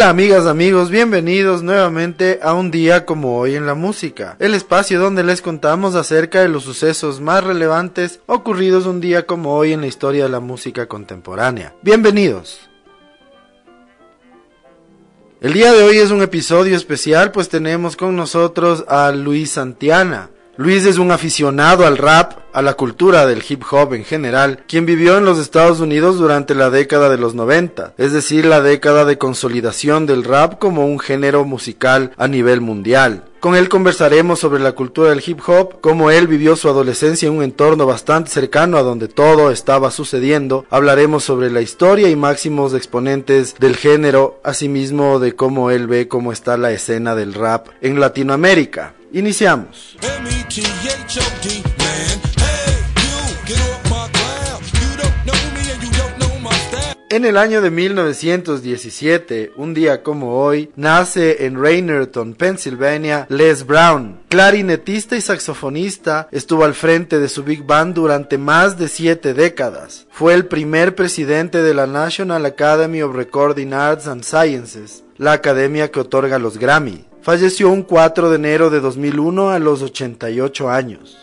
Hola amigas, amigos, bienvenidos nuevamente a un día como hoy en la música, el espacio donde les contamos acerca de los sucesos más relevantes ocurridos un día como hoy en la historia de la música contemporánea. Bienvenidos. El día de hoy es un episodio especial pues tenemos con nosotros a Luis Santiana. Luis es un aficionado al rap, a la cultura del hip hop en general, quien vivió en los Estados Unidos durante la década de los 90, es decir, la década de consolidación del rap como un género musical a nivel mundial. Con él conversaremos sobre la cultura del hip hop, cómo él vivió su adolescencia en un entorno bastante cercano a donde todo estaba sucediendo. Hablaremos sobre la historia y máximos exponentes del género, asimismo de cómo él ve cómo está la escena del rap en Latinoamérica. Iniciamos. En el año de 1917, un día como hoy, nace en Rainerton, Pennsylvania, Les Brown. Clarinetista y saxofonista, estuvo al frente de su big band durante más de siete décadas. Fue el primer presidente de la National Academy of Recording Arts and Sciences, la academia que otorga los Grammy. Falleció un 4 de enero de 2001 a los 88 años.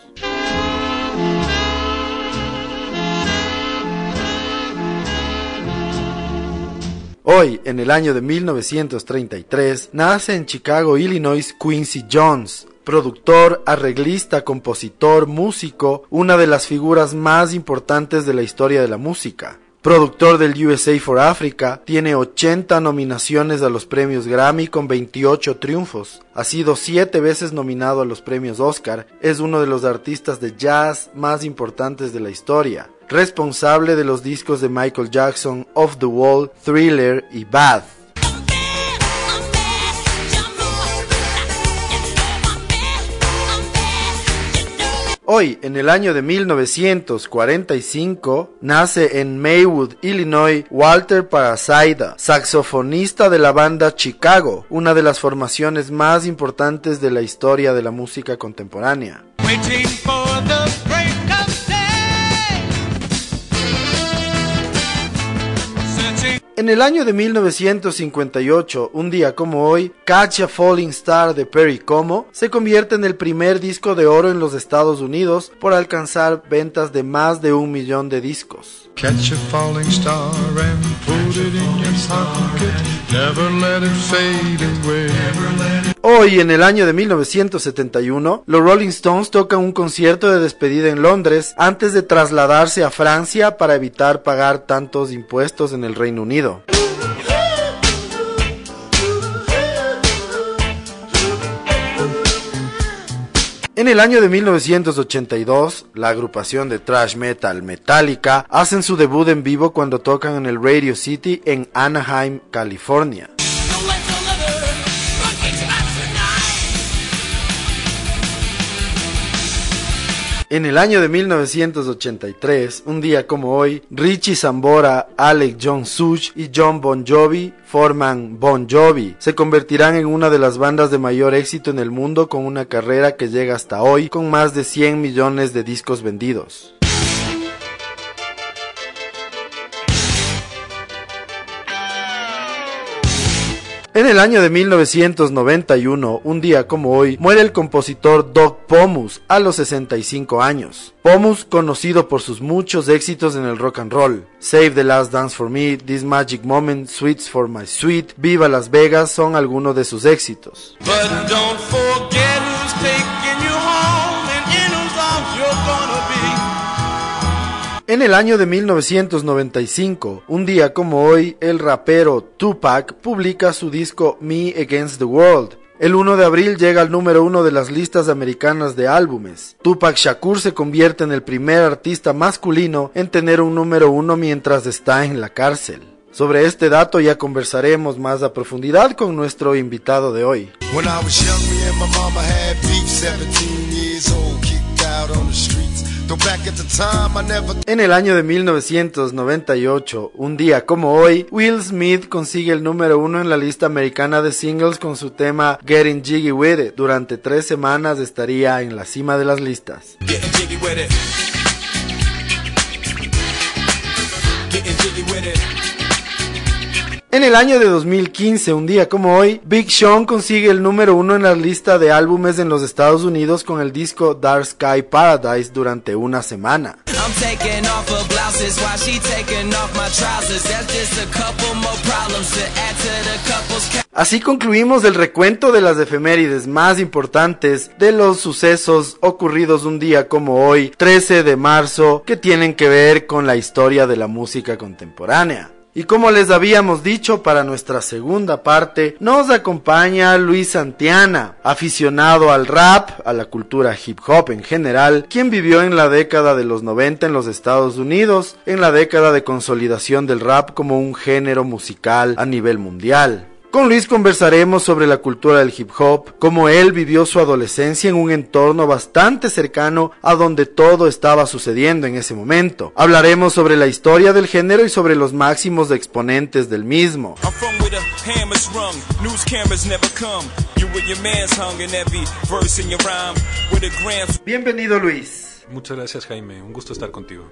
Hoy, en el año de 1933, nace en Chicago, Illinois, Quincy Jones, productor, arreglista, compositor, músico, una de las figuras más importantes de la historia de la música productor del USA for Africa, tiene 80 nominaciones a los premios Grammy con 28 triunfos. Ha sido 7 veces nominado a los premios Oscar. Es uno de los artistas de jazz más importantes de la historia. Responsable de los discos de Michael Jackson, Off the Wall, Thriller y Bad. Hoy, en el año de 1945, nace en Maywood, Illinois, Walter Parasaida, saxofonista de la banda Chicago, una de las formaciones más importantes de la historia de la música contemporánea. En el año de 1958, un día como hoy, Catch a Falling Star de Perry Como se convierte en el primer disco de oro en los Estados Unidos por alcanzar ventas de más de un millón de discos. Hoy, en el año de 1971, los Rolling Stones tocan un concierto de despedida en Londres antes de trasladarse a Francia para evitar pagar tantos impuestos en el Reino Unido. En el año de 1982, la agrupación de thrash metal Metallica hacen su debut en vivo cuando tocan en el Radio City en Anaheim, California. En el año de 1983, un día como hoy, Richie Zambora, Alec John Such y John Bon Jovi forman Bon Jovi. Se convertirán en una de las bandas de mayor éxito en el mundo con una carrera que llega hasta hoy con más de 100 millones de discos vendidos. En el año de 1991, un día como hoy, muere el compositor Doc Pomus a los 65 años. Pomus, conocido por sus muchos éxitos en el rock and roll, Save the Last Dance for Me, This Magic Moment, Sweets for My Sweet, Viva Las Vegas son algunos de sus éxitos. En el año de 1995, un día como hoy, el rapero Tupac publica su disco Me Against the World. El 1 de abril llega al número uno de las listas americanas de álbumes. Tupac Shakur se convierte en el primer artista masculino en tener un número uno mientras está en la cárcel. Sobre este dato ya conversaremos más a profundidad con nuestro invitado de hoy. En el año de 1998, un día como hoy, Will Smith consigue el número uno en la lista americana de singles con su tema Getting Jiggy With It. Durante tres semanas estaría en la cima de las listas. En el año de 2015, un día como hoy, Big Sean consigue el número uno en la lista de álbumes en los Estados Unidos con el disco Dark Sky Paradise durante una semana. Así concluimos el recuento de las efemérides más importantes de los sucesos ocurridos un día como hoy, 13 de marzo, que tienen que ver con la historia de la música contemporánea. Y como les habíamos dicho para nuestra segunda parte, nos acompaña Luis Santiana, aficionado al rap, a la cultura hip hop en general, quien vivió en la década de los 90 en los Estados Unidos, en la década de consolidación del rap como un género musical a nivel mundial. Con Luis conversaremos sobre la cultura del hip hop, cómo él vivió su adolescencia en un entorno bastante cercano a donde todo estaba sucediendo en ese momento. Hablaremos sobre la historia del género y sobre los máximos exponentes del mismo. Bienvenido Luis. Muchas gracias Jaime, un gusto estar contigo.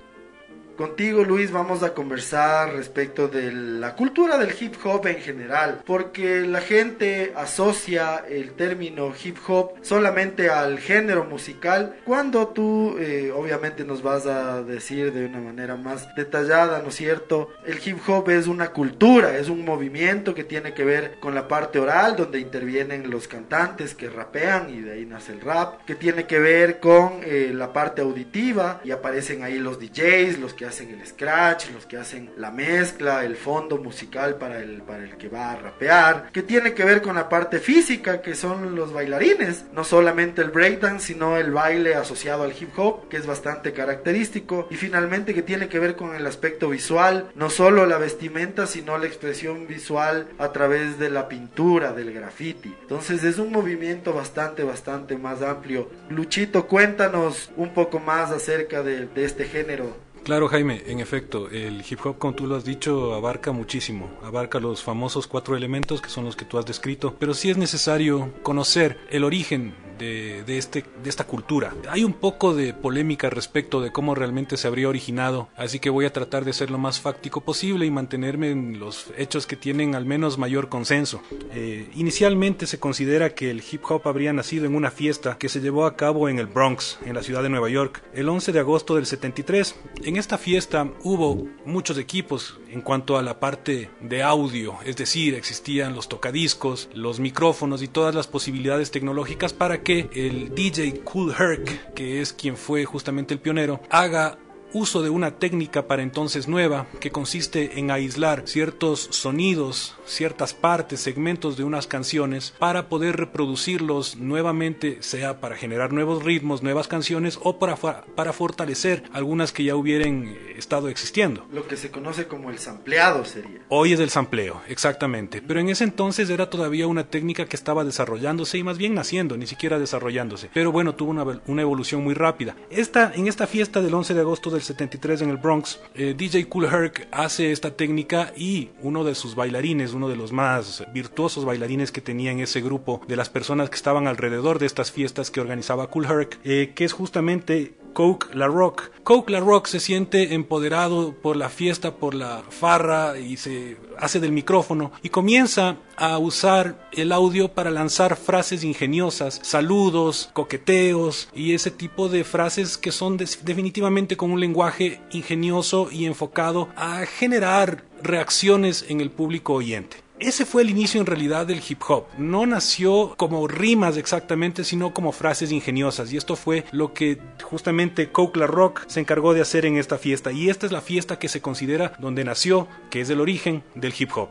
Contigo, Luis, vamos a conversar respecto de la cultura del hip hop en general, porque la gente asocia el término hip hop solamente al género musical, cuando tú eh, obviamente nos vas a decir de una manera más detallada, ¿no es cierto? El hip hop es una cultura, es un movimiento que tiene que ver con la parte oral, donde intervienen los cantantes que rapean y de ahí nace el rap, que tiene que ver con eh, la parte auditiva y aparecen ahí los DJs, los que hacen el scratch, los que hacen la mezcla, el fondo musical para el, para el que va a rapear, que tiene que ver con la parte física, que son los bailarines, no solamente el breakdance, sino el baile asociado al hip hop, que es bastante característico, y finalmente que tiene que ver con el aspecto visual, no solo la vestimenta, sino la expresión visual a través de la pintura, del graffiti. Entonces es un movimiento bastante, bastante más amplio. Luchito, cuéntanos un poco más acerca de, de este género Claro, Jaime, en efecto, el hip hop, como tú lo has dicho, abarca muchísimo, abarca los famosos cuatro elementos que son los que tú has descrito, pero sí es necesario conocer el origen de, este, de esta cultura. Hay un poco de polémica respecto de cómo realmente se habría originado, así que voy a tratar de ser lo más fáctico posible y mantenerme en los hechos que tienen al menos mayor consenso. Eh, inicialmente se considera que el hip hop habría nacido en una fiesta que se llevó a cabo en el Bronx, en la ciudad de Nueva York, el 11 de agosto del 73. En esta fiesta hubo muchos equipos en cuanto a la parte de audio, es decir, existían los tocadiscos, los micrófonos y todas las posibilidades tecnológicas para que el DJ Cool Herc, que es quien fue justamente el pionero, haga uso de una técnica para entonces nueva que consiste en aislar ciertos sonidos, ciertas partes, segmentos de unas canciones para poder reproducirlos nuevamente, sea para generar nuevos ritmos, nuevas canciones o para, para fortalecer algunas que ya hubieran eh, estado existiendo. Lo que se conoce como el sampleado sería. Hoy es el sampleo, exactamente. Pero en ese entonces era todavía una técnica que estaba desarrollándose y más bien naciendo, ni siquiera desarrollándose. Pero bueno, tuvo una, una evolución muy rápida. Esta, en esta fiesta del 11 de agosto del 73 en el Bronx, eh, DJ Cool Herc hace esta técnica y uno de sus bailarines, uno de los más virtuosos bailarines que tenía en ese grupo de las personas que estaban alrededor de estas fiestas que organizaba Cool Herc, eh, que es justamente Coke La Rock. Coke La Rock se siente empoderado por la fiesta, por la farra y se hace del micrófono y comienza a usar el audio para lanzar frases ingeniosas, saludos, coqueteos y ese tipo de frases que son definitivamente con un lenguaje ingenioso y enfocado a generar reacciones en el público oyente. Ese fue el inicio en realidad del hip hop. No nació como rimas exactamente, sino como frases ingeniosas. Y esto fue lo que justamente Coke Rock se encargó de hacer en esta fiesta. Y esta es la fiesta que se considera donde nació, que es el origen del hip hop.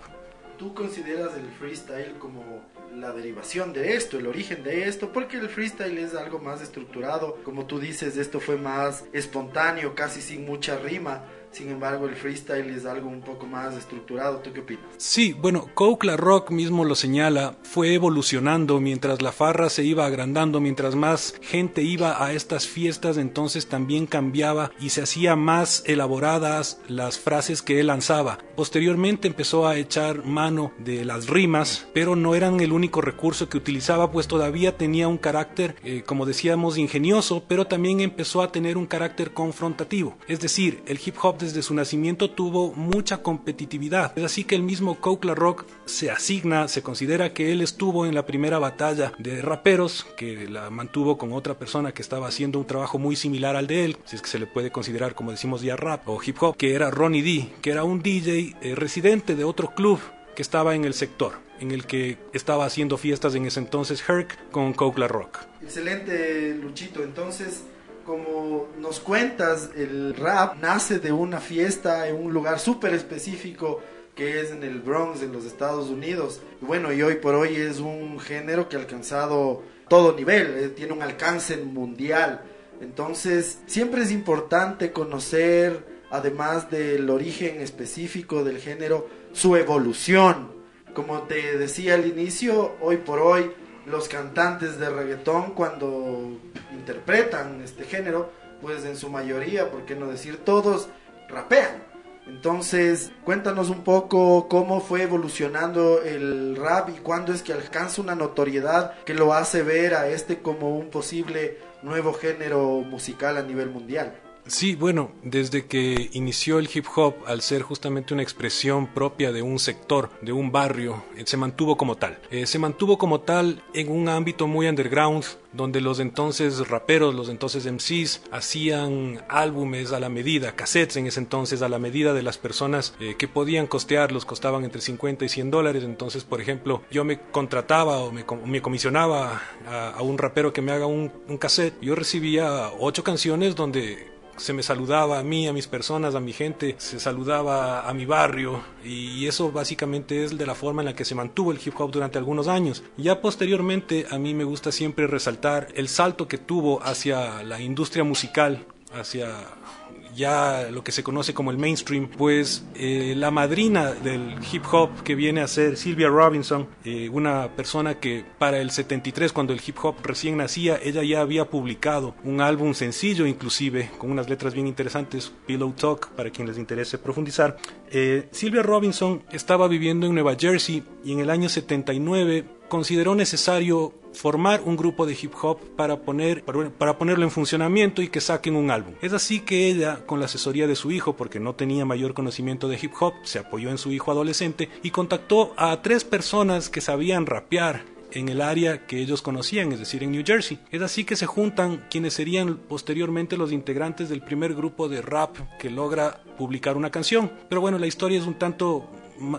¿Tú consideras el freestyle como la derivación de esto, el origen de esto, porque el freestyle es algo más estructurado, como tú dices, esto fue más espontáneo, casi sin mucha rima, sin embargo, el freestyle es algo un poco más estructurado. ¿Tú qué opinas? Sí, bueno, Coke La Rock mismo lo señala, fue evolucionando mientras la farra se iba agrandando, mientras más gente iba a estas fiestas, entonces también cambiaba y se hacía más elaboradas las frases que él lanzaba. Posteriormente empezó a echar mano de las rimas, pero no eran el único recurso que utilizaba, pues todavía tenía un carácter, eh, como decíamos, ingenioso, pero también empezó a tener un carácter confrontativo. Es decir, el hip hop desde su nacimiento tuvo mucha competitividad. Es así que el mismo Coke Rock se asigna, se considera que él estuvo en la primera batalla de raperos, que la mantuvo con otra persona que estaba haciendo un trabajo muy similar al de él, si es que se le puede considerar como decimos ya rap o hip hop, que era Ronnie D, que era un DJ eh, residente de otro club que estaba en el sector, en el que estaba haciendo fiestas en ese entonces Herc con Coke Rock. Excelente, Luchito. Entonces, como nos cuentas, el rap nace de una fiesta en un lugar súper específico que es en el Bronx, en los Estados Unidos. Bueno, y hoy por hoy es un género que ha alcanzado todo nivel, eh, tiene un alcance mundial. Entonces, siempre es importante conocer, además del origen específico del género, su evolución. Como te decía al inicio, hoy por hoy los cantantes de reggaetón cuando interpretan este género, pues en su mayoría, por qué no decir todos, rapean. Entonces, cuéntanos un poco cómo fue evolucionando el rap y cuándo es que alcanza una notoriedad que lo hace ver a este como un posible nuevo género musical a nivel mundial. Sí, bueno, desde que inició el hip hop, al ser justamente una expresión propia de un sector, de un barrio, eh, se mantuvo como tal. Eh, se mantuvo como tal en un ámbito muy underground, donde los entonces raperos, los entonces MCs, hacían álbumes a la medida, cassettes en ese entonces a la medida de las personas eh, que podían costearlos, costaban entre 50 y 100 dólares. Entonces, por ejemplo, yo me contrataba o me, comisionaba a, un rapero que me haga un, un cassette. Yo recibía ocho canciones donde se me saludaba a mí, a mis personas, a mi gente, se saludaba a mi barrio y eso básicamente es de la forma en la que se mantuvo el hip hop durante algunos años. Ya posteriormente a mí me gusta siempre resaltar el salto que tuvo hacia la industria musical, hacia ya lo que se conoce como el mainstream, pues eh, la madrina del hip hop que viene a ser Sylvia Robinson, eh, una persona que para el 73, cuando el hip hop recién nacía, ella ya había publicado un álbum sencillo inclusive, con unas letras bien interesantes, Pillow Talk, para quien les interese profundizar. Eh, Sylvia Robinson estaba viviendo en Nueva Jersey y en el año 79 consideró necesario formar un grupo de hip hop para, poner, para, ponerlo en funcionamiento y que saquen un álbum. Es así que ella, con la asesoría de su hijo, porque no tenía mayor conocimiento de hip hop, se apoyó en su hijo adolescente y contactó a tres personas que sabían rapear en el área que ellos conocían, es decir, en New Jersey. Es así que se juntan quienes serían posteriormente los integrantes del primer grupo de rap que logra publicar una canción. Pero bueno, la historia es un tanto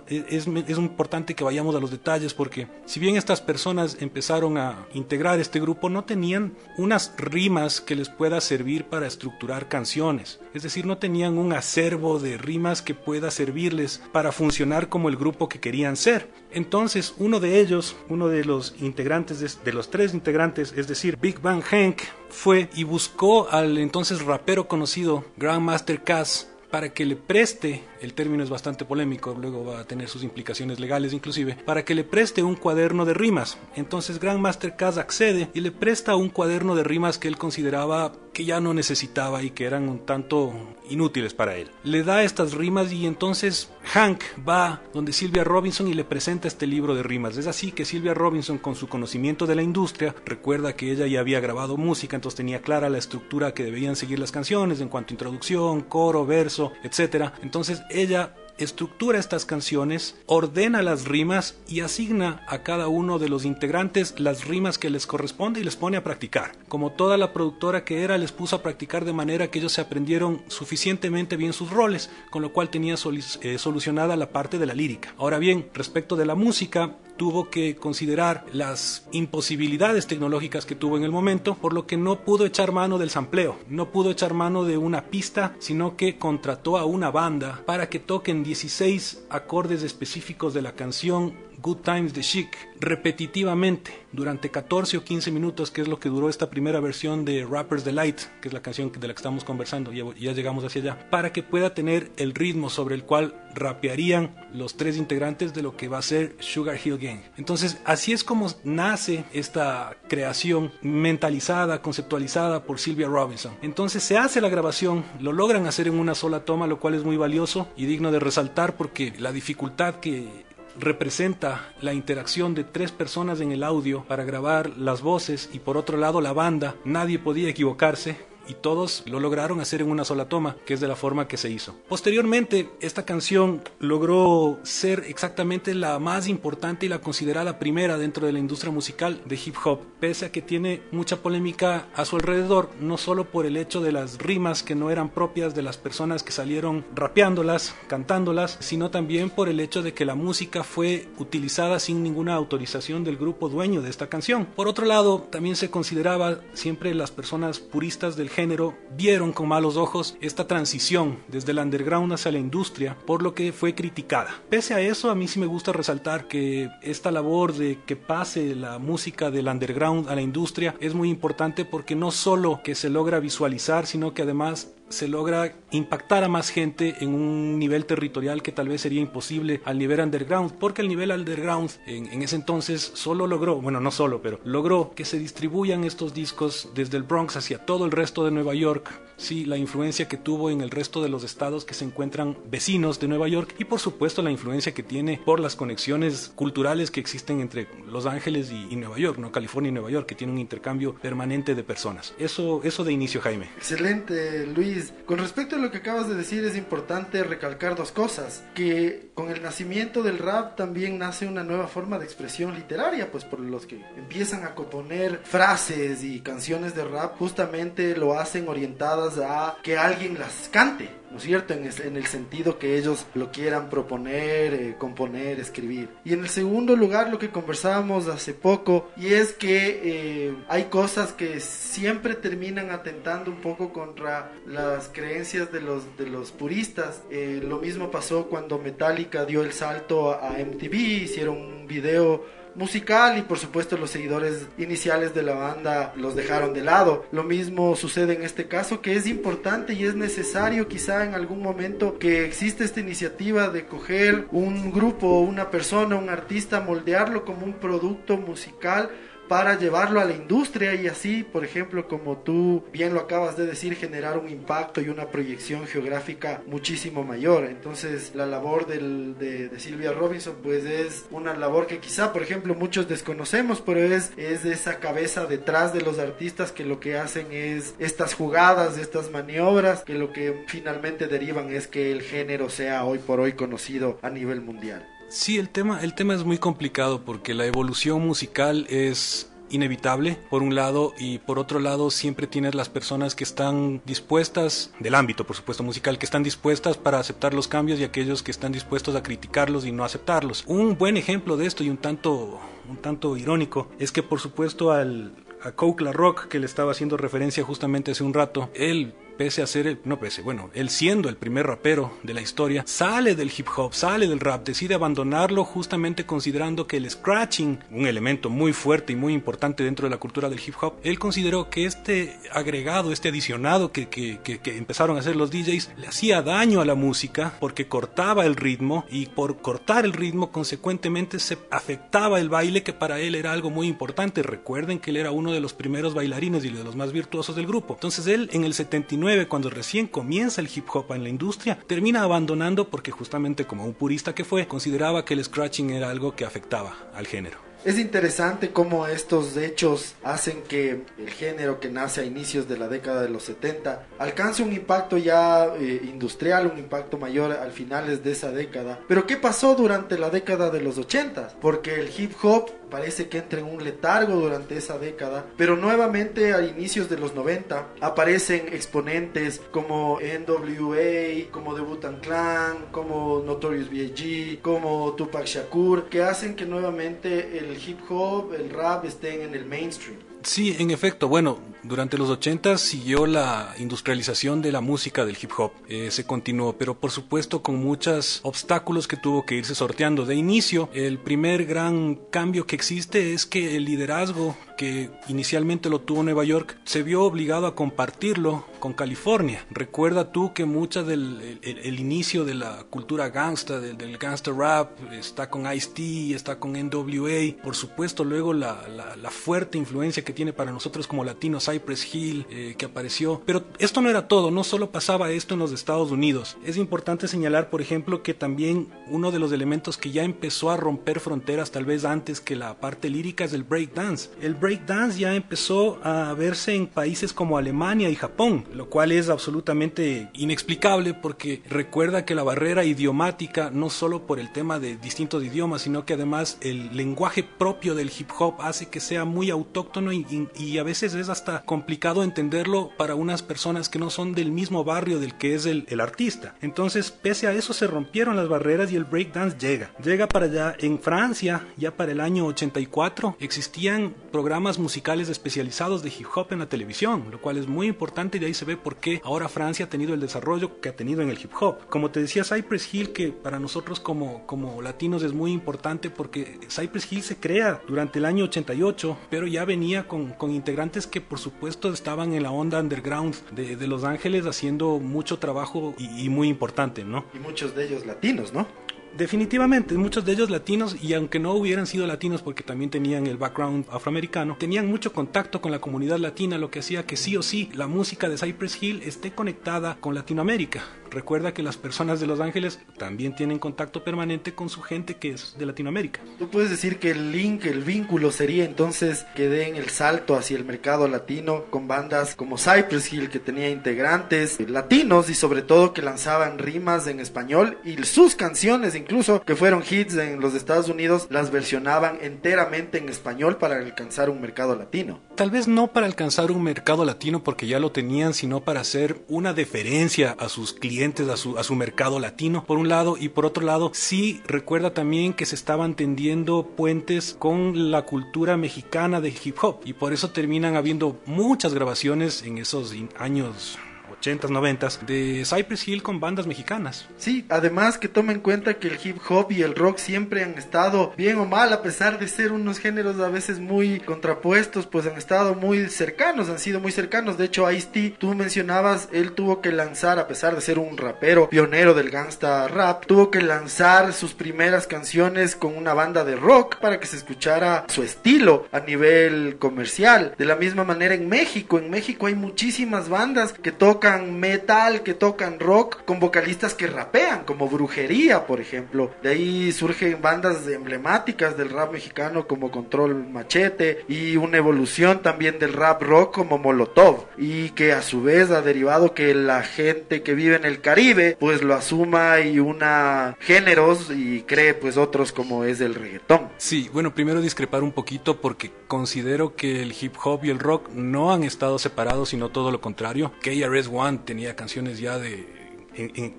es, es, importante que vayamos a los detalles porque si bien estas personas empezaron a integrar este grupo no tenían unas rimas que les pueda servir para estructurar canciones. Es decir no tenían un acervo de rimas que pueda servirles para funcionar como el grupo que querían ser. Entonces uno de ellos uno de los integrantes de, de los tres integrantes es decir Big Bang Hank fue y buscó al entonces rapero conocido Grandmaster Cass para que le preste el término es bastante polémico, luego va a tener sus implicaciones legales inclusive, para que le preste un cuaderno de rimas. Entonces Grandmaster Caz accede y le presta un cuaderno de rimas que él consideraba que ya no necesitaba y que eran un tanto inútiles para él. Le da estas rimas y entonces Hank va donde Silvia Robinson y le presenta este libro de rimas. Es así que Silvia Robinson con su conocimiento de la industria recuerda que ella ya había grabado música, entonces tenía clara la estructura que debían seguir las canciones en cuanto a introducción, coro, verso, etc. Entonces ella estructura estas canciones, ordena las rimas y asigna a cada uno de los integrantes las rimas que les corresponde y les pone a practicar. Como toda la productora que era, les puso a practicar de manera que ellos se aprendieron suficientemente bien sus roles, con lo cual tenía eh, solucionada la parte de la lírica. Ahora bien, respecto de la música, tuvo que considerar las imposibilidades tecnológicas que tuvo en el momento, por lo que no pudo echar mano del sampleo, no pudo echar mano de una pista, sino que contrató a una banda para que toquen 16 acordes específicos de la canción Good Times de Chic repetitivamente durante 14 o 15 minutos, que es lo que duró esta primera versión de Rapper's Delight, que es la canción de la que estamos conversando, ya, ya llegamos hacia allá, para que pueda tener el ritmo sobre el cual rapearían los tres integrantes de lo que va a ser Sugar Hill Gang. Entonces, así es como nace esta creación mentalizada, conceptualizada por Sylvia Robinson. Entonces se hace la grabación, lo logran hacer en una sola toma, lo cual es muy valioso y digno de resaltar porque la dificultad que representa la interacción de tres personas en el audio para grabar las voces y por otro lado la banda, nadie podía equivocarse y todos lo lograron hacer en una sola toma, que es de la forma que se hizo. Posteriormente, esta canción logró ser exactamente la más importante y la considerada primera dentro de la industria musical de hip hop, pese a que tiene mucha polémica a su alrededor, no solo por el hecho de las rimas que no eran propias de las personas que salieron rapeándolas, cantándolas, sino también por el hecho de que la música fue utilizada sin ninguna autorización del grupo dueño de esta canción. Por otro lado, también se consideraba siempre las personas puristas del género vieron con malos ojos esta transición desde el underground hacia la industria, por lo que fue criticada. Pese a eso, a mí sí me gusta resaltar que esta labor de que pase la música del underground a la industria es muy importante porque no solo que se logra visualizar, sino que además se logra impactar a más gente en un nivel territorial que tal vez sería imposible al nivel underground, porque el nivel underground en, en, ese entonces solo logró, bueno, no solo, pero logró que se distribuyan estos discos desde el Bronx hacia todo el resto de Nueva York, sí, la influencia que tuvo en el resto de los estados que se encuentran vecinos de Nueva York y por supuesto la influencia que tiene por las conexiones culturales que existen entre Los Ángeles y, y Nueva York, ¿no? California y Nueva York, que tiene un intercambio permanente de personas. Eso, eso de inicio, Jaime. Excelente, Luis. Con respecto a lo que acabas de decir, es importante recalcar dos cosas. Que con el nacimiento del rap también nace una nueva forma de expresión literaria, pues por los que empiezan a componer frases y canciones de rap, justamente lo hacen orientadas a que alguien las cante. ¿no es cierto? En el, en el, sentido que ellos lo quieran proponer, eh, componer, escribir. Y en el segundo lugar, lo que conversábamos hace poco, y es que eh, hay cosas que siempre terminan atentando un poco contra las creencias de los, de los puristas. Eh, lo mismo pasó cuando Metallica dio el salto a, MTV, hicieron un video musical y por supuesto los seguidores iniciales de la banda los dejaron de lado. Lo mismo sucede en este caso que es importante y es necesario quizá en algún momento que existe esta iniciativa de coger un grupo, una persona, un artista, moldearlo como un producto musical para llevarlo a la industria y así, por ejemplo, como tú bien lo acabas de decir, generar un impacto y una proyección geográfica muchísimo mayor. Entonces, la labor del, de, de, Silvia Robinson, pues es una labor que quizá, por ejemplo, muchos desconocemos, pero es, es esa cabeza detrás de los artistas que lo que hacen es estas jugadas, estas maniobras, que lo que finalmente derivan es que el género sea hoy por hoy conocido a nivel mundial. Sí, el tema, el tema es muy complicado porque la evolución musical es inevitable por un lado y por otro lado siempre tienes las personas que están dispuestas del ámbito por supuesto musical que están dispuestas para aceptar los cambios y aquellos que están dispuestos a criticarlos y no aceptarlos. Un buen ejemplo de esto y un tanto un tanto irónico es que por supuesto al a Coke La Rock que le estaba haciendo referencia justamente hace un rato él pese a ser el, no pese, bueno, él siendo el primer rapero de la historia, sale del hip hop, sale del rap, decide abandonarlo justamente considerando que el scratching, un elemento muy fuerte y muy importante dentro de la cultura del hip hop, él consideró que este agregado, este adicionado que, que, que, que empezaron a hacer los DJs, le hacía daño a la música porque cortaba el ritmo y por cortar el ritmo consecuentemente se afectaba el baile que para él era algo muy importante. Recuerden que él era uno de los primeros bailarines y de los más virtuosos del grupo. Entonces él en el 79 cuando recién comienza el hip hop en la industria, termina abandonando porque justamente como un purista que fue, consideraba que el scratching era algo que afectaba al género. Es interesante cómo estos hechos hacen que el género que nace a inicios de la década de los 70 alcance un impacto ya eh, industrial, un impacto mayor al finales de esa década. Pero ¿qué pasó durante la década de los 80? Porque el hip hop parece que entra en un letargo durante esa década, pero nuevamente a inicios de los 90 aparecen exponentes como NWA, como The Wu-Tang Clan, como Notorious B.I.G., como Tupac Shakur, que hacen que nuevamente el hip hop, el rap estén en el mainstream. Sí, en efecto, bueno, durante los 80 siguió la industrialización de la música del hip hop, eh, se continuó, pero por supuesto con muchos obstáculos que tuvo que irse sorteando. De inicio, el primer gran cambio que existe es que el liderazgo que inicialmente lo tuvo Nueva York se vio obligado a compartirlo con California. Recuerda tú que mucha del el, el inicio de la cultura gangsta, del, del gangsta rap, está con Ice-T, está con NWA, por supuesto luego la, la, la fuerte influencia que tiene para nosotros como latinos Cypress Hill eh, que apareció. Pero esto no era todo, no solo pasaba esto en los Estados Unidos. Es importante señalar, por ejemplo, que también uno de los elementos que ya empezó a romper fronteras tal vez antes que la parte lírica es el breakdance. El breakdance ya empezó a verse en países como Alemania y Japón, lo cual es absolutamente inexplicable porque recuerda que la barrera idiomática no solo por el tema de distintos idiomas, sino que además el lenguaje propio del hip hop hace que sea muy autóctono y, a veces es hasta complicado entenderlo para unas personas que no son del mismo barrio del que es el, el artista. Entonces, pese a eso se rompieron las barreras y el breakdance llega. Llega para allá en Francia, ya para el año 84, existían programas musicales especializados de hip hop en la televisión, lo cual es muy importante y de ahí se ve por qué ahora Francia ha tenido el desarrollo que ha tenido en el hip hop. Como te decía, Cypress Hill, que para nosotros como, como latinos es muy importante porque Cypress Hill se crea durante el año 88, pero ya venía con, con integrantes que por supuesto estaban en la onda underground de, de Los Ángeles haciendo mucho trabajo y muy importante, ¿no? Y muchos de ellos latinos, ¿no? Definitivamente, muchos de ellos latinos, y aunque no hubieran sido latinos porque también tenían el background afroamericano, tenían mucho contacto con la comunidad latina, lo que hacía que sí o sí la música de Cypress Hill esté conectada con Latinoamérica. Recuerda que las personas de Los Ángeles también tienen contacto permanente con su gente que es de Latinoamérica. Tú puedes decir que el link, el vínculo sería entonces que den el salto hacia el mercado latino con bandas como Cypress Hill que tenía integrantes latinos y sobre todo que lanzaban rimas en español y sus canciones incluso que fueron hits en los Estados Unidos las versionaban enteramente en español para alcanzar un mercado latino. Tal vez no para alcanzar un mercado latino porque ya lo tenían, sino para hacer una deferencia a sus clientes a su, mercado latino, por un lado, y por otro lado, sí recuerda también que se estaban tendiendo puentes con la cultura mexicana de hip hop, y por eso terminan habiendo muchas grabaciones en esos años 80s, 90s, de Cypress Hill con bandas mexicanas. Sí, además que toma en cuenta que el hip hop y el rock siempre han estado bien o mal, a pesar de ser unos géneros a veces muy contrapuestos, pues han estado muy cercanos, han sido muy cercanos. De hecho, Ice-T, tú mencionabas, él tuvo que lanzar, a pesar de ser un rapero pionero del gangsta rap, tuvo que lanzar sus primeras canciones con una banda de rock para que se escuchara su estilo a nivel comercial. De la misma manera en México, en México hay muchísimas bandas que tocan metal, que tocan rock, con vocalistas que rapean, como Brujería, por ejemplo. De ahí surgen bandas emblemáticas del rap mexicano como Control Machete y una evolución también del rap rock como Molotov. Y que a su vez ha derivado que la gente que vive en el Caribe pues lo asuma y una géneros y cree pues otros como es el reggaetón. Sí, bueno, primero discrepar un poquito porque considero que el hip hop y el rock no han estado separados, sino todo lo contrario. KRS One tenía canciones ya de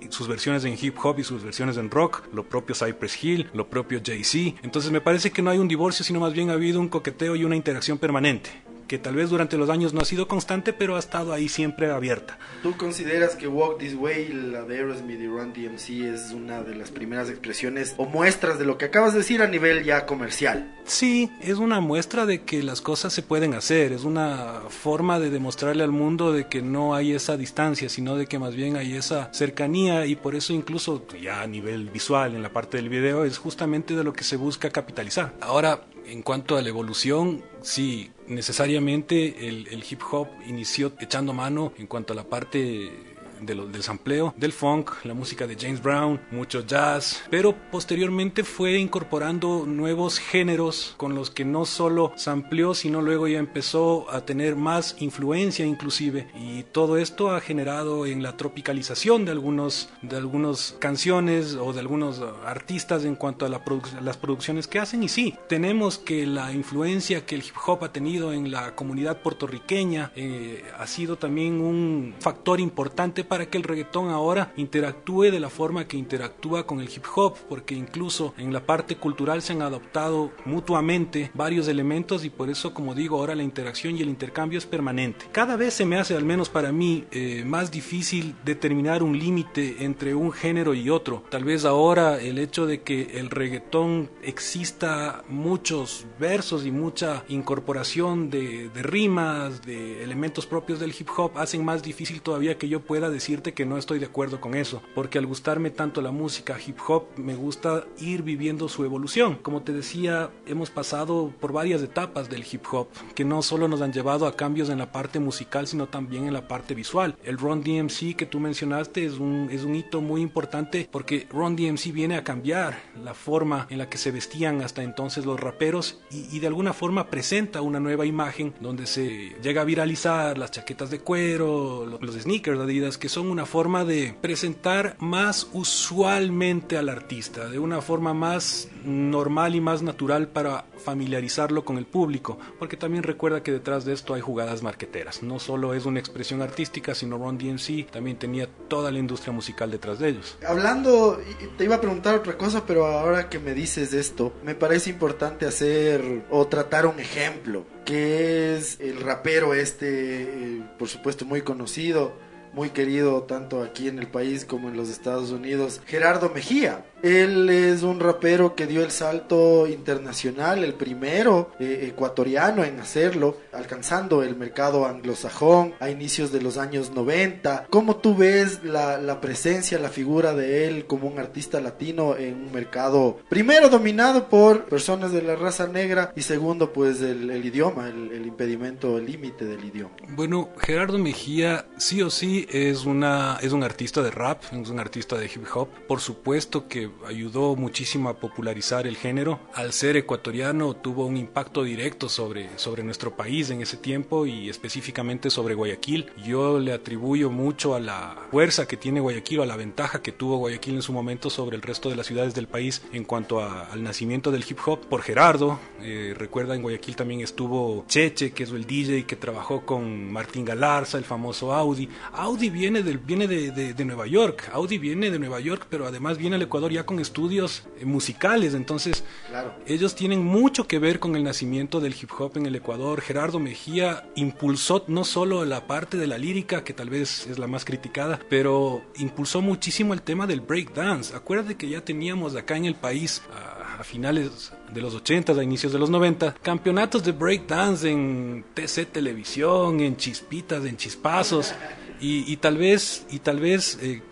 sus versiones en hip hop y sus versiones en rock, lo propio Cypress Hill, lo propio Jay-Z. Entonces me parece que no hay un divorcio, sino más bien ha habido un coqueteo y una interacción permanente que tal vez durante los años no ha sido constante, pero ha estado ahí siempre abierta. ¿Tú consideras que Walk This Way, la de Aerosmith y Run DMC, es una de las primeras expresiones o muestras de lo que acabas de decir a nivel ya comercial? Sí, es una muestra de que las cosas se pueden hacer, es una forma de demostrarle al mundo de que no hay esa distancia, sino de que más bien hay esa cercanía y por eso incluso ya a nivel visual en la parte del video es justamente de lo que se busca capitalizar. Ahora, en cuanto a la evolución, sí, necesariamente el, el, hip hop inició echando mano en cuanto a la parte del sampleo, del funk, la música de James Brown, mucho jazz, pero posteriormente fue incorporando nuevos géneros con los que no solo sampleó, sino luego ya empezó a tener más influencia inclusive. Y todo esto ha generado en la tropicalización de algunos de algunas canciones o de algunos artistas en cuanto a la las producciones que hacen. Y sí, tenemos que la influencia que el hip hop ha tenido en la comunidad puertorriqueña eh, ha sido también un factor importante para que el reggaetón ahora interactúe de la forma que interactúa con el hip hop, porque incluso en la parte cultural se han adoptado mutuamente varios elementos y por eso, como digo, ahora la interacción y el intercambio es permanente. Cada vez se me hace, al menos para mí, eh, más difícil determinar un límite entre un género y otro. Tal vez ahora el hecho de que el reggaetón exista muchos versos y mucha incorporación de, de rimas, de elementos propios del hip hop, hacen más difícil todavía que yo pueda decirte que no estoy de acuerdo con eso, porque al gustarme tanto la música hip hop, me gusta ir viviendo su evolución. Como te decía, hemos pasado por varias etapas del hip hop, que no solo nos han llevado a cambios en la parte musical, sino también en la parte visual. El Ron DMC que tú mencionaste es un, es un hito muy importante porque Ron DMC viene a cambiar la forma en la que se vestían hasta entonces los raperos y, de alguna forma presenta una nueva imagen donde se llega a viralizar las chaquetas de cuero, los sneakers de Adidas, que son una forma de presentar más usualmente al artista, de una forma más normal y más natural para familiarizarlo con el público, porque también recuerda que detrás de esto hay jugadas marqueteras. No solo es una expresión artística, sino Ron DMC también tenía toda la industria musical detrás de ellos. Hablando, te iba a preguntar otra cosa, pero ahora que me dices esto, me parece importante hacer o tratar un ejemplo, que es el rapero este, eh, por supuesto muy conocido, muy querido tanto aquí en el país como en los Estados Unidos, Gerardo Mejía. Él es un rapero que dio el salto internacional, el primero eh, ecuatoriano en hacerlo, alcanzando el mercado anglosajón a inicios de los años 90. ¿Cómo tú ves la, la, presencia, la figura de él como un artista latino en un mercado, primero dominado por personas de la raza negra y segundo pues el, el idioma, el, el impedimento, el límite del idioma? Bueno, Gerardo Mejía sí o sí es, una, es un artista de rap, es un artista de hip hop. Por supuesto que ayudó muchísimo a popularizar el género. Al ser ecuatoriano tuvo un impacto directo sobre, sobre nuestro país en ese tiempo y específicamente sobre Guayaquil. Yo le atribuyo mucho a la fuerza que tiene Guayaquil, a la ventaja que tuvo Guayaquil en su momento sobre el resto de las ciudades del país en cuanto a, al nacimiento del hip hop por Gerardo. Eh, recuerda en Guayaquil también estuvo Cheche, que es el DJ que trabajó con Martín Galarza, el famoso Audi. Audi viene, del, viene de, de, de Nueva York, Audi viene de Nueva York, pero además viene al Ecuador ya con estudios eh, musicales, entonces claro. ellos tienen mucho que ver con el nacimiento del hip hop en el Ecuador. Gerardo Mejía impulsó no solo la parte de la lírica, que tal vez es la más criticada, pero impulsó muchísimo el tema del breakdance. Acuérdate que ya teníamos acá en el país a, a finales de los 80, a inicios de los 90, campeonatos de breakdance en TC Televisión, en chispitas, en chispazos. Y, y, tal vez, y tal vez eh,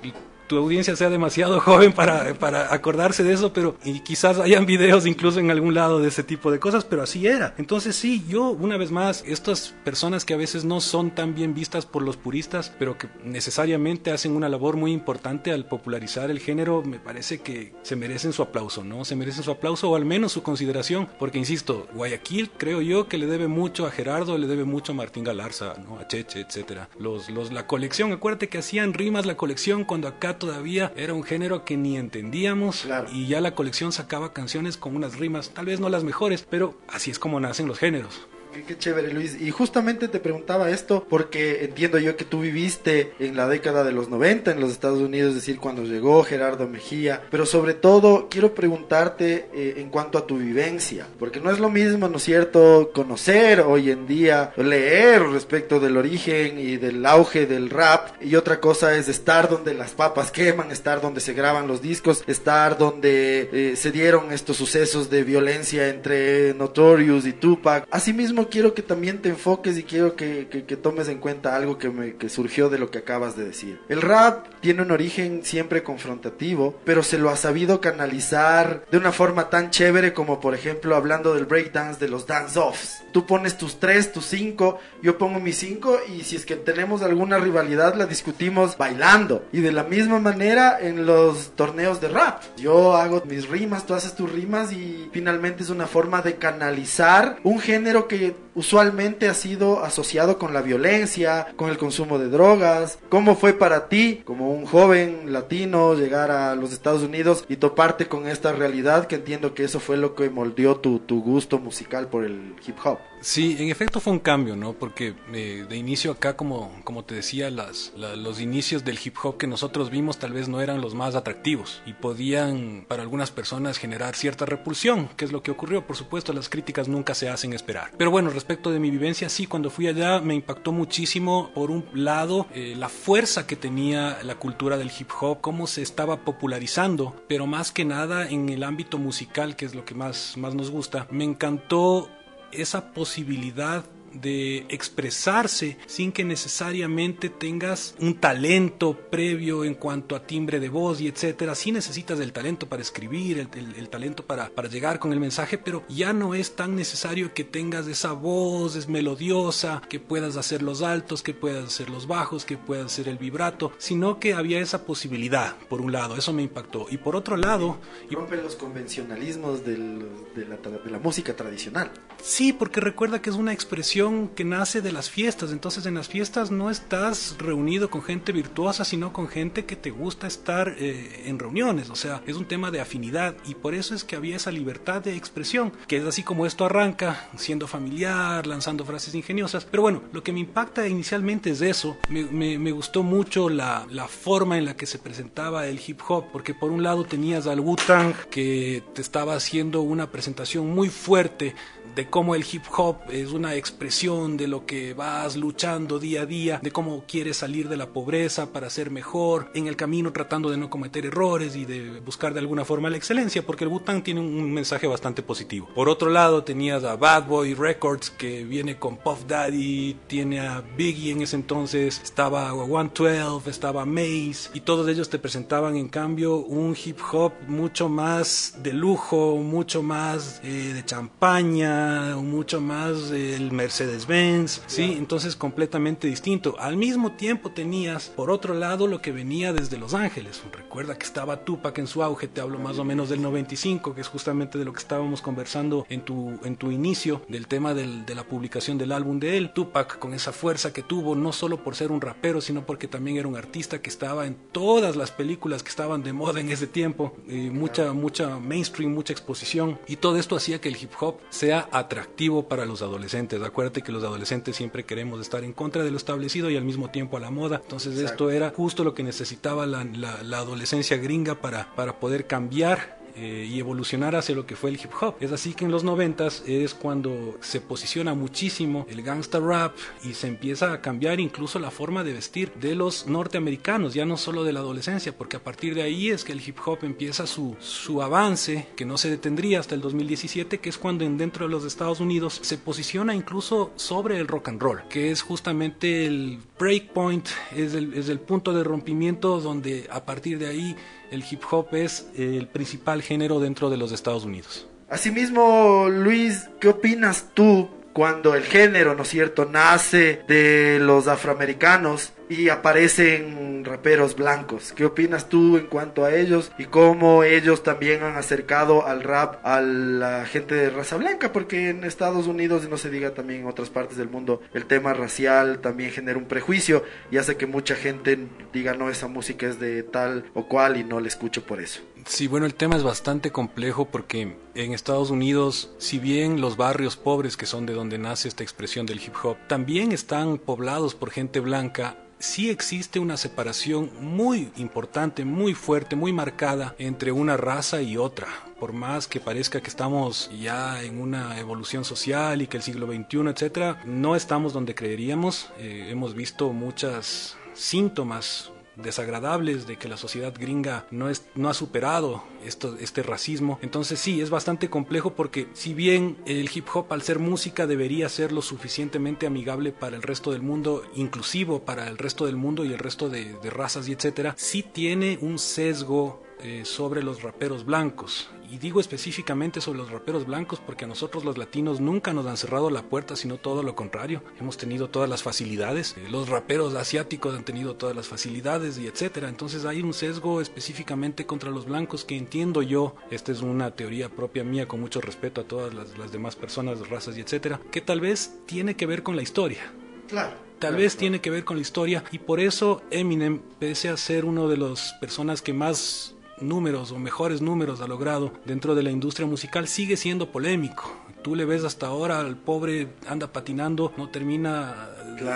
tu audiencia sea demasiado joven para, para acordarse de eso, pero y quizás hayan videos incluso en algún lado de ese tipo de cosas, pero así era. Entonces sí, yo una vez más, estas personas que a veces no son tan bien vistas por los puristas, pero que necesariamente hacen una labor muy importante al popularizar el género, me parece que se merecen su aplauso, ¿no? Se merecen su aplauso o al menos su consideración, porque insisto, Guayaquil creo yo que le debe mucho a Gerardo, le debe mucho a Martín Galarza, ¿no? A Cheche, etcétera. Los, los, la colección, acuérdate que hacían rimas la colección cuando acá todavía era un género que ni entendíamos claro. y ya la colección sacaba canciones con unas rimas, tal vez no las mejores, pero así es como nacen los géneros. Qué, qué, chévere, Luis. Y justamente te preguntaba esto porque entiendo yo que tú viviste en la década de los 90 en los Estados Unidos, es decir, cuando llegó Gerardo Mejía. Pero sobre todo, quiero preguntarte eh, en cuanto a tu vivencia, porque no es lo mismo, ¿no es cierto?, conocer hoy en día, leer respecto del origen y del auge del rap, y otra cosa es estar donde las papas queman, estar donde se graban los discos, estar donde eh, se dieron estos sucesos de violencia entre Notorious y Tupac. Asimismo, quiero que también te enfoques y quiero que, que, que tomes en cuenta algo que, me, que surgió de lo que acabas de decir. El rap tiene un origen siempre confrontativo, pero se lo ha sabido canalizar de una forma tan chévere como por ejemplo hablando del breakdance de los dance-offs. Tú pones tus tres, tus cinco, yo pongo mis cinco y si es que tenemos alguna rivalidad la discutimos bailando. Y de la misma manera en los torneos de rap. Yo hago mis rimas, tú haces tus rimas y finalmente es una forma de canalizar un género que like usualmente ha sido asociado con la violencia, con el consumo de drogas. ¿Cómo fue para ti, como un joven latino, llegar a los Estados Unidos y toparte con esta realidad? Que entiendo que eso fue lo que moldeó tu, tu gusto musical por el hip hop. Sí, en efecto fue un cambio, ¿no? Porque eh, de inicio acá, como, como te decía, las, la, los inicios del hip hop que nosotros vimos tal vez no eran los más atractivos y podían para algunas personas generar cierta repulsión, que es lo que ocurrió. Por supuesto, las críticas nunca se hacen esperar. Pero bueno, respecto de mi vivencia, sí, cuando fui allá me impactó muchísimo, por un lado, eh, la fuerza que tenía la cultura del hip hop, cómo se estaba popularizando, pero más que nada en el ámbito musical, que es lo que más, más nos gusta, me encantó esa posibilidad de expresarse sin que necesariamente tengas un talento previo en cuanto a timbre de voz y etcétera. Sí necesitas el talento para escribir, el, talento para, para llegar con el mensaje, pero ya no es tan necesario que tengas esa voz es melodiosa, que puedas hacer los altos, que puedas hacer los bajos, que puedas hacer el vibrato, sino que había esa posibilidad, por un lado, eso me impactó. Y por otro lado... Rompe los convencionalismos de, la, de la música tradicional. Sí, porque recuerda que es una expresión que nace de las fiestas, entonces en las fiestas no estás reunido con gente virtuosa, sino con gente que te gusta estar eh, en reuniones, o sea, es un tema de afinidad. Y por eso es que había esa libertad de expresión, que es así como esto arranca, siendo familiar, lanzando frases ingeniosas, pero bueno, lo que me impacta inicialmente es eso, me, gustó mucho la, la, forma en la que se presentaba el hip hop, porque por un lado tenías al Wu-Tang que te estaba haciendo una presentación muy fuerte de cómo el hip hop es una expresión de lo que vas luchando día a día, de cómo quieres salir de la pobreza para ser mejor, en el camino tratando de no cometer errores y de buscar de alguna forma la excelencia, porque el Wu-Tang tiene un mensaje bastante positivo. Por otro lado, tenías a Bad Boy Records que viene con Puff Daddy, tiene a Biggie en ese entonces, estaba 112, estaba Maze y todos ellos te presentaban en cambio un hip hop mucho más de lujo, mucho más eh, de champaña, mucho más el Mercedes-Benz, ¿sí? Entonces completamente distinto. Al mismo tiempo tenías, por otro lado, lo que venía desde Los Ángeles. Recuerda que estaba Tupac en su auge, te hablo más o menos del 95, que es justamente de lo que estábamos conversando en tu, en tu inicio, del tema del, de la publicación del álbum de él. Tupac con esa fuerza que tuvo, no solo por ser un rapero, sino porque también era un artista que estaba en todas las películas que estaban de moda en ese tiempo, mucha, mucha mainstream, mucha exposición, y todo esto hacía que el hip hop sea atractivo para los adolescentes. Acuérdate que los adolescentes siempre queremos estar en contra de lo establecido y al mismo tiempo a la moda. Entonces esto era justo lo que necesitaba la, la adolescencia gringa para, para poder cambiar eh, y evolucionar hacia lo que fue el hip hop. Es así que en los noventas es cuando se posiciona muchísimo el gangsta rap y se empieza a cambiar incluso la forma de vestir de los norteamericanos, ya no solo de la adolescencia, porque a partir de ahí es que el hip hop empieza su, su avance, que no se detendría hasta el 2017, que es cuando en dentro de los Estados Unidos se posiciona incluso sobre el rock and roll, que es justamente el breakpoint, es el, es el punto de rompimiento donde a partir de ahí el hip hop es el principal género dentro de los Estados Unidos. Asimismo, Luis, ¿qué opinas tú cuando el género, ¿no cierto?, nace de los afroamericanos y aparecen raperos blancos. ¿Qué opinas tú en cuanto a ellos y cómo ellos también han acercado al rap a la gente de raza blanca? Porque en Estados Unidos, y no se diga también en otras partes del mundo, el tema racial también genera un prejuicio y hace que mucha gente diga, no, esa música es de tal o cual y no la escucho por eso. Sí, bueno, el tema es bastante complejo porque en Estados Unidos, si bien los barrios pobres que son de donde nace esta expresión del hip hop, también están poblados por gente blanca, sí existe una separación muy importante, muy fuerte, muy marcada entre una raza y otra. Por más que parezca que estamos ya en una evolución social y que el siglo XXI, etcétera, no estamos donde creeríamos. Eh, hemos visto muchas síntomas desagradables de que la sociedad gringa no, es, no ha superado esto, este racismo. Entonces sí, es bastante complejo porque si bien el hip hop al ser música debería ser lo suficientemente amigable para el resto del mundo, inclusivo para el resto del mundo y el resto de, de razas y etcétera, sí tiene un sesgo eh, sobre los raperos blancos. Y digo específicamente sobre los raperos blancos porque a nosotros los latinos nunca nos han cerrado la puerta, sino todo lo contrario. Hemos tenido todas las facilidades. Eh, los raperos asiáticos han tenido todas las facilidades y etcétera. Entonces hay un sesgo específicamente contra los blancos que entiendo yo, esta es una teoría propia mía con mucho respeto a todas las, las demás personas, razas y etcétera, que tal vez tiene que ver con la historia. Claro. Tal vez tiene que ver con la historia y por eso Eminem, pese a ser uno de las personas que más números o mejores números ha logrado dentro de la industria musical sigue siendo polémico. Tú le ves hasta ahora al pobre anda patinando, no termina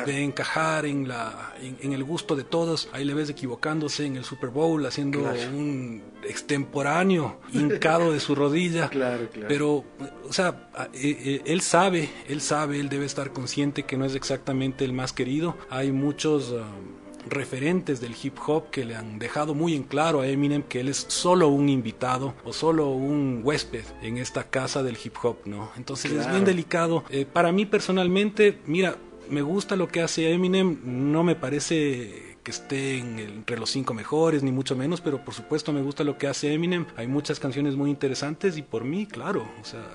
de encajar en, la, en, el gusto de todos. Ahí le ves equivocándose en el Super Bowl, haciendo un extemporáneo hincado de su rodilla. Pero, o sea, e, e, él sabe, él sabe, él debe estar consciente que no es exactamente el más querido. Hay muchos... Um, referentes del hip hop que le han dejado muy en claro a Eminem que él es solo un invitado o solo un huésped en esta casa del hip hop, ¿no? Entonces es bien delicado. Eh, para mí personalmente, mira, me gusta lo que hace Eminem, no me parece que esté entre los cinco mejores, ni mucho menos, pero por supuesto me gusta lo que hace Eminem. Hay muchas canciones muy interesantes y por mí, claro, o sea,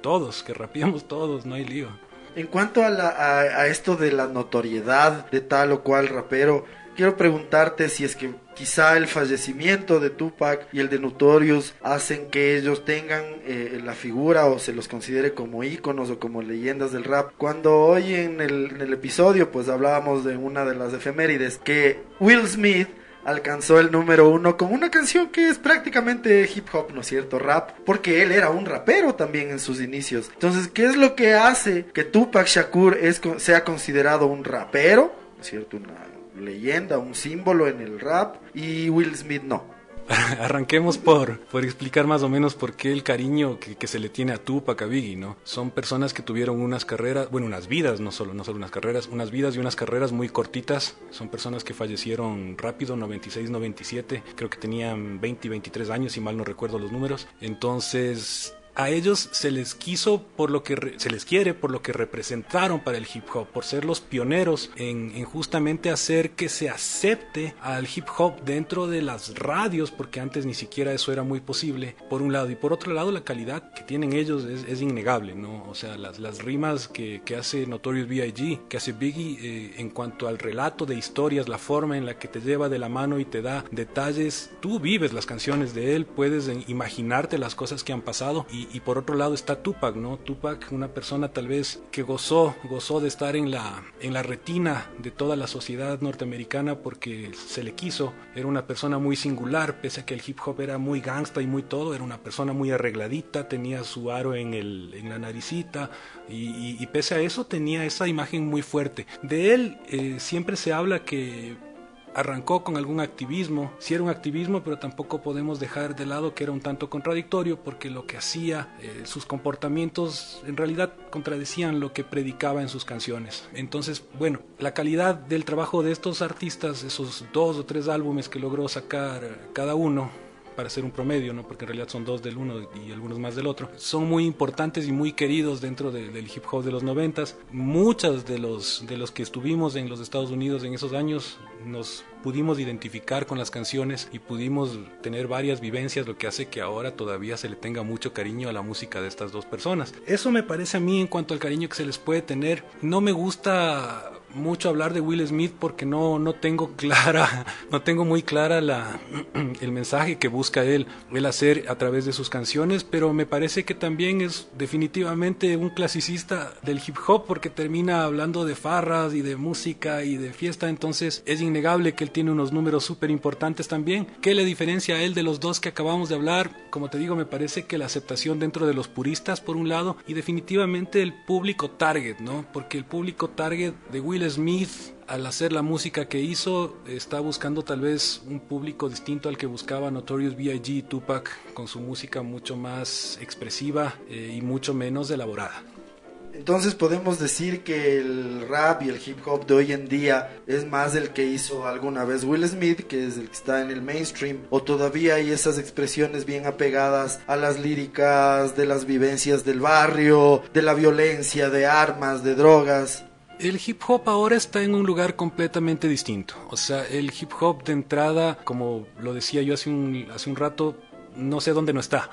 todos, que rapeamos todos, no hay lío. En cuanto a, esto de la notoriedad de tal o cual rapero, quiero preguntarte si es que quizá el fallecimiento de Tupac y el de Notorious hacen que ellos tengan eh, la figura o se los considere como íconos o como leyendas del rap. Cuando hoy en el, en el episodio pues hablábamos de una de las efemérides que Will Smith alcanzó el número uno con una canción que es prácticamente hip hop, ¿no es cierto? Rap, porque él era un rapero también en sus inicios. Entonces, ¿qué es lo que hace que Tupac Shakur es, sea considerado un rapero? ¿No es cierto? Una leyenda, un símbolo en el rap y Will Smith no. Arranquemos por, por explicar más o menos por qué el cariño que, se le tiene a Tupac, a Biggie, ¿no? Son personas que tuvieron unas carreras, bueno, unas vidas, no solo, no solo unas carreras, unas vidas y unas carreras muy cortitas. Son personas que fallecieron rápido, 96, 97, creo que tenían 20 y 23 años, si mal no recuerdo los números. Entonces, a ellos se les quiso por lo que se les quiere por lo que representaron para el hip hop, por ser los pioneros en, justamente hacer que se acepte al hip hop dentro de las radios, porque antes ni siquiera eso era muy posible, por un lado, y por otro lado la calidad que tienen ellos es, innegable, ¿no? O sea, las, las rimas que, que, hace Notorious B.I.G., que hace Biggie eh, en cuanto al relato de historias, la forma en la que te lleva de la mano y te da detalles, tú vives las canciones de él, puedes imaginarte las cosas que han pasado y, por otro lado está Tupac, ¿no? Tupac, una persona tal vez que gozó, gozó de estar en la, en la retina de toda la sociedad norteamericana porque se le quiso, era una persona muy singular, pese a que el hip hop era muy gangsta y muy todo, era una persona muy arregladita, tenía su aro en, el, en la naricita y, pese a eso tenía esa imagen muy fuerte. De él eh, siempre se habla que arrancó con algún activismo, si era un activismo, pero tampoco podemos dejar de lado que era un tanto contradictorio porque lo que hacía, eh, sus comportamientos en realidad contradecían lo que predicaba en sus canciones. Entonces, bueno, la calidad del trabajo de estos artistas, esos dos o tres álbumes que logró sacar cada uno, para hacer un promedio, ¿no? porque en realidad son dos del uno y algunos más del otro, son muy importantes y muy queridos dentro del hip hop de los noventas. Muchos de los, de los que estuvimos en los Estados Unidos en esos años nos pudimos identificar con las canciones y pudimos tener varias vivencias, lo que hace que ahora todavía se le tenga mucho cariño a la música de estas dos personas. Eso me parece a mí en cuanto al cariño que se les puede tener. No me gusta mucho hablar de Will Smith porque no, no tengo clara, no tengo muy clara la, el mensaje que busca él, él hacer a través de sus canciones, pero me parece que también es definitivamente un clasicista del hip hop porque termina hablando de farras y de música y de fiesta, entonces es innegable que él tiene unos números súper importantes también. ¿Qué le diferencia a él de los dos que acabamos de hablar? Como te digo, me parece que la aceptación dentro de los puristas por un lado y definitivamente el público target, ¿no? Porque el público target de Will Smith, al hacer la música que hizo, está buscando tal vez un público distinto al que buscaba Notorious B.I.G. y Tupac, con su música mucho más expresiva eh, y mucho menos elaborada. Entonces podemos decir que el rap y el hip hop de hoy en día es más el que hizo alguna vez Will Smith, que es el que está en el mainstream, o todavía hay esas expresiones bien apegadas a las líricas de las vivencias del barrio, de la violencia, de armas, de drogas el hip hop ahora está en un lugar completamente distinto. O sea, el hip hop de entrada, como lo decía yo hace un, hace un rato, no sé dónde no está,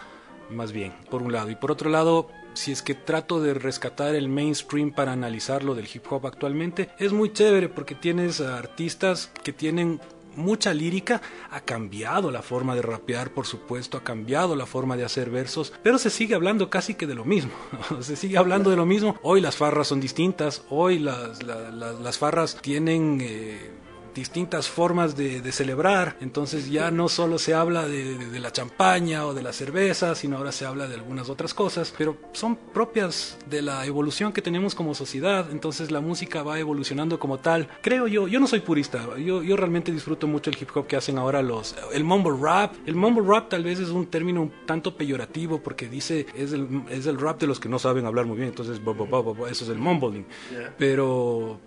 más bien, por un lado. Y por otro lado, si es que trato de rescatar el mainstream para analizar lo del hip hop actualmente, es muy chévere porque tienes artistas que tienen mucha lírica, ha cambiado la forma de rapear, por supuesto, ha cambiado la forma de hacer versos, pero se sigue hablando casi que de lo mismo, se sigue hablando de lo mismo. Hoy las farras son distintas, hoy las, las farras tienen... Eh, distintas formas de, celebrar. Entonces ya no solo se habla de, la champaña o de la cerveza, sino ahora se habla de algunas otras cosas, pero son propias de la evolución que tenemos como sociedad. Entonces la música va evolucionando como tal. Creo yo, yo no soy purista, yo, yo realmente disfruto mucho el hip hop que hacen ahora los... El mumble rap. El mumble rap tal vez es un término un tanto peyorativo porque dice es el, es el rap de los que no saben hablar muy bien. Entonces, eso es el mumbling. Pero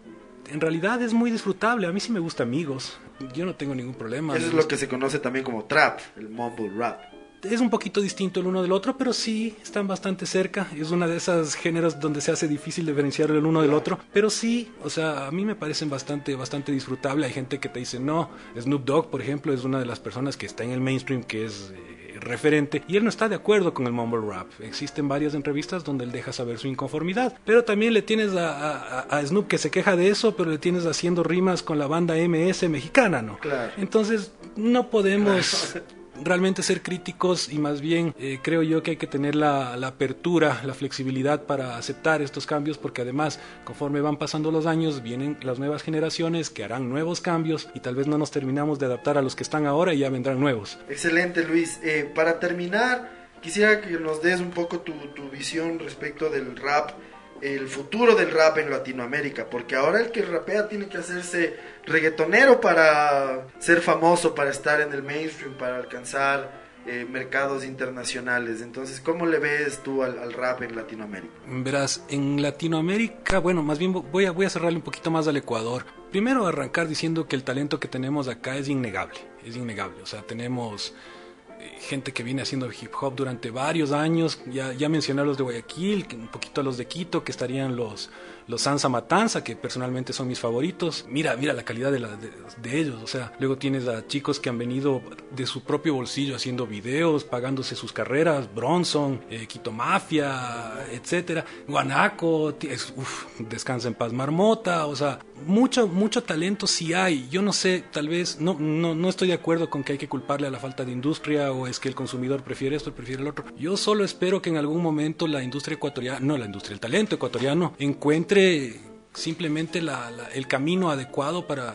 en realidad es muy disfrutable. A mí sí me gusta amigos. Yo no tengo ningún problema. Eso es lo que se conoce también como trap, el mumble rap es un poquito distinto el uno del otro, pero sí están bastante cerca. Es una de esas géneros donde se hace difícil diferenciar el uno del otro, pero sí, o sea, a mí me parecen bastante, bastante disfrutable. Hay gente que te dice, no, Snoop Dogg, por ejemplo, es una de las personas que está en el mainstream, que es eh, referente, y él no está de acuerdo con el mumble rap. Existen varias entrevistas donde él deja saber su inconformidad, pero también le tienes a, a, Snoop que se queja de eso, pero le tienes haciendo rimas con la banda MS mexicana, ¿no? Claro. Entonces, no podemos realmente ser críticos y más bien eh, creo yo que hay que tener la, apertura, la flexibilidad para aceptar estos cambios porque además conforme van pasando los años vienen las nuevas generaciones que harán nuevos cambios y tal vez no nos terminamos de adaptar a los que están ahora y ya vendrán nuevos. Excelente Luis. Eh, para terminar, quisiera que nos des un poco tu, tu visión respecto del rap el futuro del rap en Latinoamérica, porque ahora el que rapea tiene que hacerse reggaetonero para ser famoso, para estar en el mainstream, para alcanzar eh, mercados internacionales. Entonces, ¿cómo le ves tú al, rap en Latinoamérica? Verás, en Latinoamérica, bueno, más bien voy a, voy a cerrarle un poquito más al Ecuador. Primero arrancar diciendo que el talento que tenemos acá es innegable, es innegable. O sea, tenemos gente que viene haciendo hip hop durante varios años. Ya, ya mencioné a los de Guayaquil, un poquito a los de Quito, que estarían los, los Sansa Matanza, que personalmente son mis favoritos. Mira, mira la calidad de, ellos. O sea, luego tienes a chicos que han venido de su propio bolsillo haciendo videos, pagándose sus carreras. Bronson, eh, Quito Mafia, etcétera. Guanaco, Descansa en Paz Marmota. O sea, mucho, mucho talento sí hay. Yo no sé, tal vez, no, no, no estoy de acuerdo con que hay que culparle a la falta de industria o es que el consumidor prefiere esto, prefiere el otro. Yo solo espero que en algún momento la industria ecuatoriana, no la industria, el talento ecuatoriano, encuentre simplemente el camino adecuado para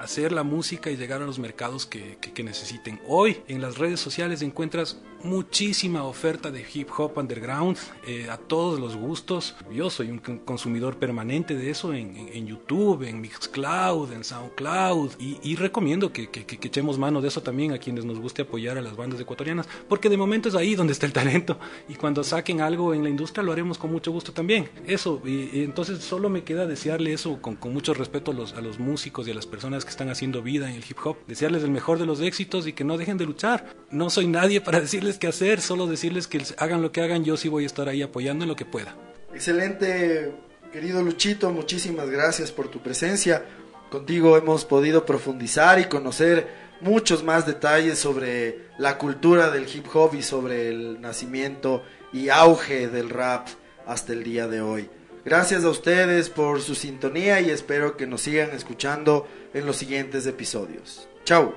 hacer la música y llegar a los mercados que, que, necesiten. Hoy en las redes sociales encuentras muchísima oferta de hip hop underground eh, a todos los gustos. Yo soy un consumidor permanente de eso en, en, YouTube, en Mixcloud, en SoundCloud y, y recomiendo que, que, que, echemos mano de eso también a quienes nos guste apoyar a las bandas ecuatorianas porque de momento es ahí donde está el talento y cuando saquen algo en la industria lo haremos con mucho gusto también. Eso, y, entonces solo me queda desearle eso con, con mucho respeto a los, a los músicos y a las personas que están haciendo vida en el hip hop, desearles el mejor de los éxitos y que no dejen de luchar. No soy nadie para decirles qué hacer, solo decirles que hagan lo que hagan, yo sí voy a estar ahí apoyando en lo que pueda. Excelente, querido Luchito, muchísimas gracias por tu presencia. Contigo hemos podido profundizar y conocer muchos más detalles sobre la cultura del hip hop y sobre el nacimiento y auge del rap hasta el día de hoy. Gracias a ustedes por su sintonía y espero que nos sigan escuchando en los siguientes episodios. Chao.